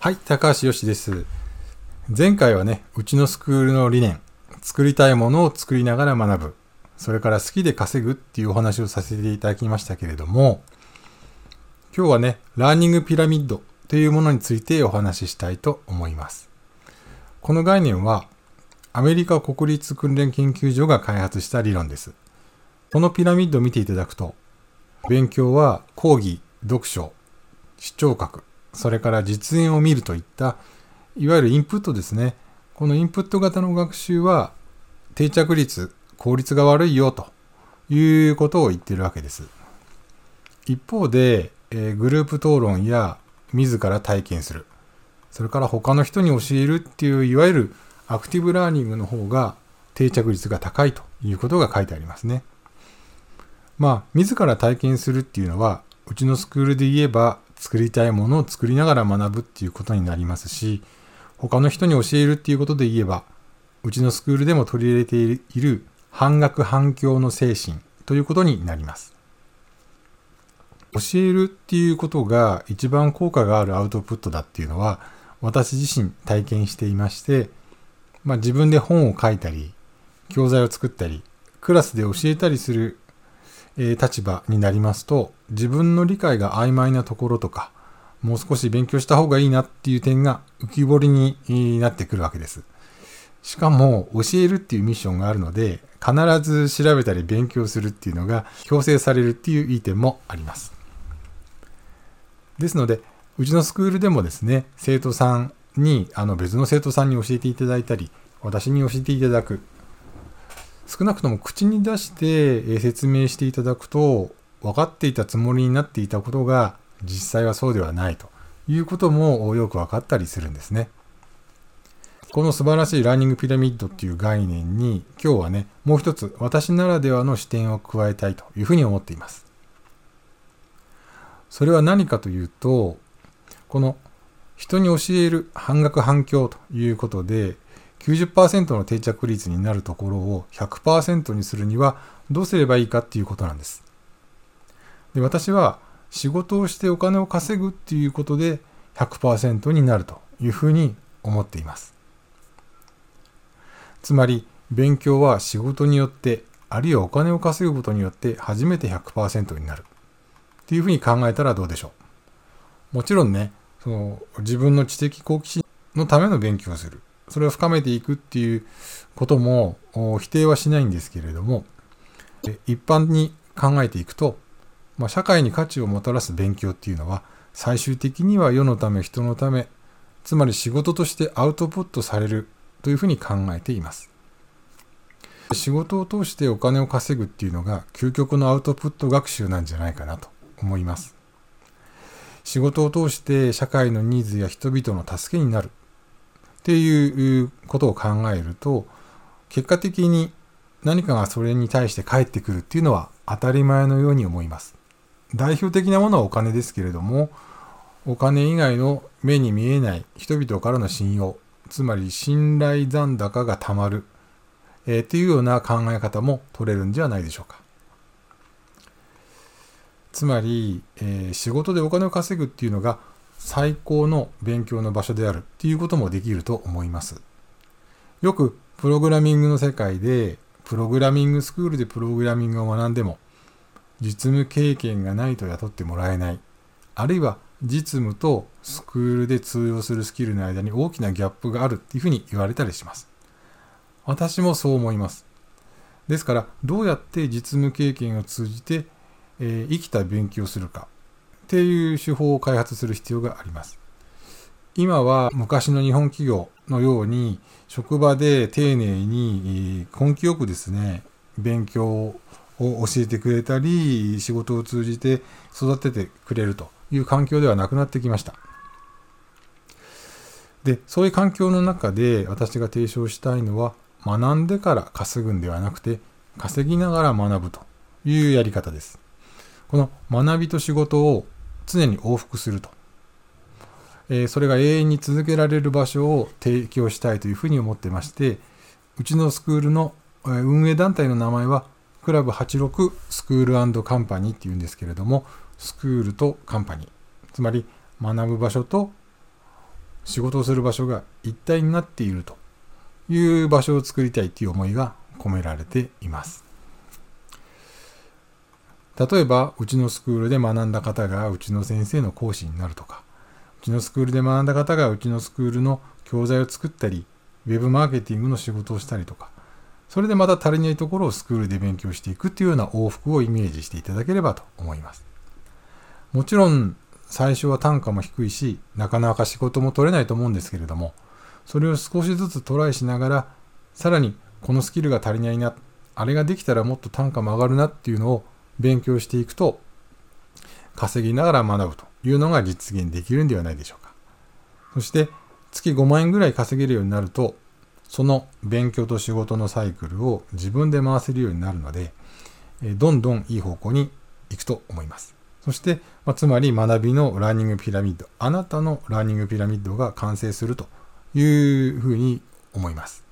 はい、高橋よしです。前回はね、うちのスクールの理念、作りたいものを作りながら学ぶ、それから好きで稼ぐっていうお話をさせていただきましたけれども、今日はね、ラーニングピラミッドというものについてお話ししたいと思います。この概念は、アメリカ国立訓練研究所が開発した理論です。このピラミッドを見ていただくと、勉強は講義、読書、視聴覚、それから実演を見るといった、いわゆるインプットですね。このインプット型の学習は定着率、効率が悪いよということを言ってるわけです。一方で、えーグループ討論や自ら体験する、それから他の人に教えるっていういわゆるアクティブラーニングの方が定着率が高いということが書いてありますね。まあ、自ら体験するっていうのは、うちのスクールで言えば、作りたいものを作りながら学ぶっていうことになりますし、他の人に教えるっていうことで言えば、うちのスクールでも取り入れている半額半教の精神ということになります。教えるっていうことが一番効果があるアウトプットだっていうのは、私自身体験していまして、まあ自分で本を書いたり、教材を作ったり、クラスで教えたりするえー立場になりますと、自分の理解が曖昧なところとか、もう少し勉強した方がいいなっていう点が浮き彫りになってくるわけです。しかも、教えるっていうミッションがあるので、必ず調べたり勉強するっていうのが強制されるっていういい点もあります。ですので、うちのスクールでもですね、生徒さんに、あの別の生徒さんに教えていただいたり、私に教えていただく、少なくとも口に出して説明していただくと分かっていたつもりになっていたことが実際はそうではないということもよく分かったりするんですね。この素晴らしいラーニングピラミッドっていう概念に今日はねもう一つ私ならではの視点を加えたいというふうに思っています。それは何かというとこの人に教える半額半教ということで90%の定着率になるところを100%にするにはどうすればいいかっていうことなんです。で私は仕事をしてお金を稼ぐっていうことで100%になるというふうに思っています。つまり勉強は仕事によってあるいはお金を稼ぐことによって初めて100%になるっていうふうに考えたらどうでしょう。もちろんね、その自分の知的好奇心のための勉強をする。それを深めていくっていうことも否定はしないんですけれども、一般に考えていくと、まあ、社会に価値をもたらす勉強っていうのは、最終的には世のため、人のため、つまり仕事としてアウトプットされるというふうに考えています。仕事を通してお金を稼ぐっていうのが究極のアウトプット学習なんじゃないかなと思います。仕事を通して社会のニーズや人々の助けになるっていうことを考えると、結果的に何かがそれに対して返ってくるっていうのは当たり前のように思います。代表的なものはお金ですけれども、お金以外の目に見えない人々からの信用、つまり信頼残高がたまる、えーっていうような考え方も取れるんじゃないでしょうか。つまり、えー仕事でお金を稼ぐっていうのが最高の勉強の場所であるっていうこともできると思います。よくプログラミングの世界で、プログラミングスクールでプログラミングを学んでも、実務経験がないと雇ってもらえない。あるいは実務とスクールで通用するスキルの間に大きなギャップがあるっていうふうに言われたりします。私もそう思います。ですから、どうやって実務経験を通じて、えー生きた勉強をするかっていう手法を開発する必要があります。今は昔の日本企業のように職場で丁寧に根気よくですね、勉強を教えてくれたり、仕事を通じて育ててくれるという環境ではなくなってきました。で、そういう環境の中で私が提唱したいのは、学んでから稼ぐんではなくて、稼ぎながら学ぶというやり方です。この学びと仕事を常に往復すると。えーそれが永遠に続けられる場所を提供したいというふうに思ってまして、うちのスクールの運営団体の名前は、クラブ86スクールカンパニーっていうんですけれども、スクールとカンパニー。つまり、学ぶ場所と仕事をする場所が一体になっているという場所を作りたいという思いが込められています。例えば、うちのスクールで学んだ方がうちの先生の講師になるとか、うちのスクールで学んだ方がうちのスクールの教材を作ったり、ウェブマーケティングの仕事をしたりとか、それでまた足りないところをスクールで勉強していくっていうような往復をイメージしていただければと思います。もちろん、最初は単価も低いし、なかなか仕事も取れないと思うんですけれども、それを少しずつトライしながら、さらにこのスキルが足りないな、あれができたらもっと単価も上がるなっていうのを勉強していくと、稼ぎながら学ぶというのが実現できるんではないでしょうか。そして、月5万円ぐらい稼げるようになると、その勉強と仕事のサイクルを自分で回せるようになるので、どんどんいい方向に行くと思います。そして、ま、つまり学びのラーニングピラミッド、あなたのラーニングピラミッドが完成するというふうに思います。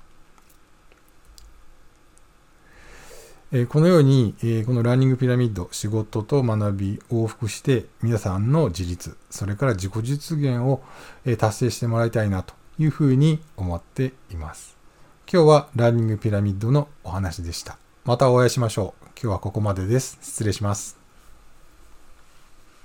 えこのように、えこのラーニングピラミッド、仕事と学び往復して、皆さんの自立、それから自己実現を、え達成してもらいたいなというふうに思っています。今日はラーニングピラミッドのお話でした。またお会いしましょう。今日はここまでです。失礼します。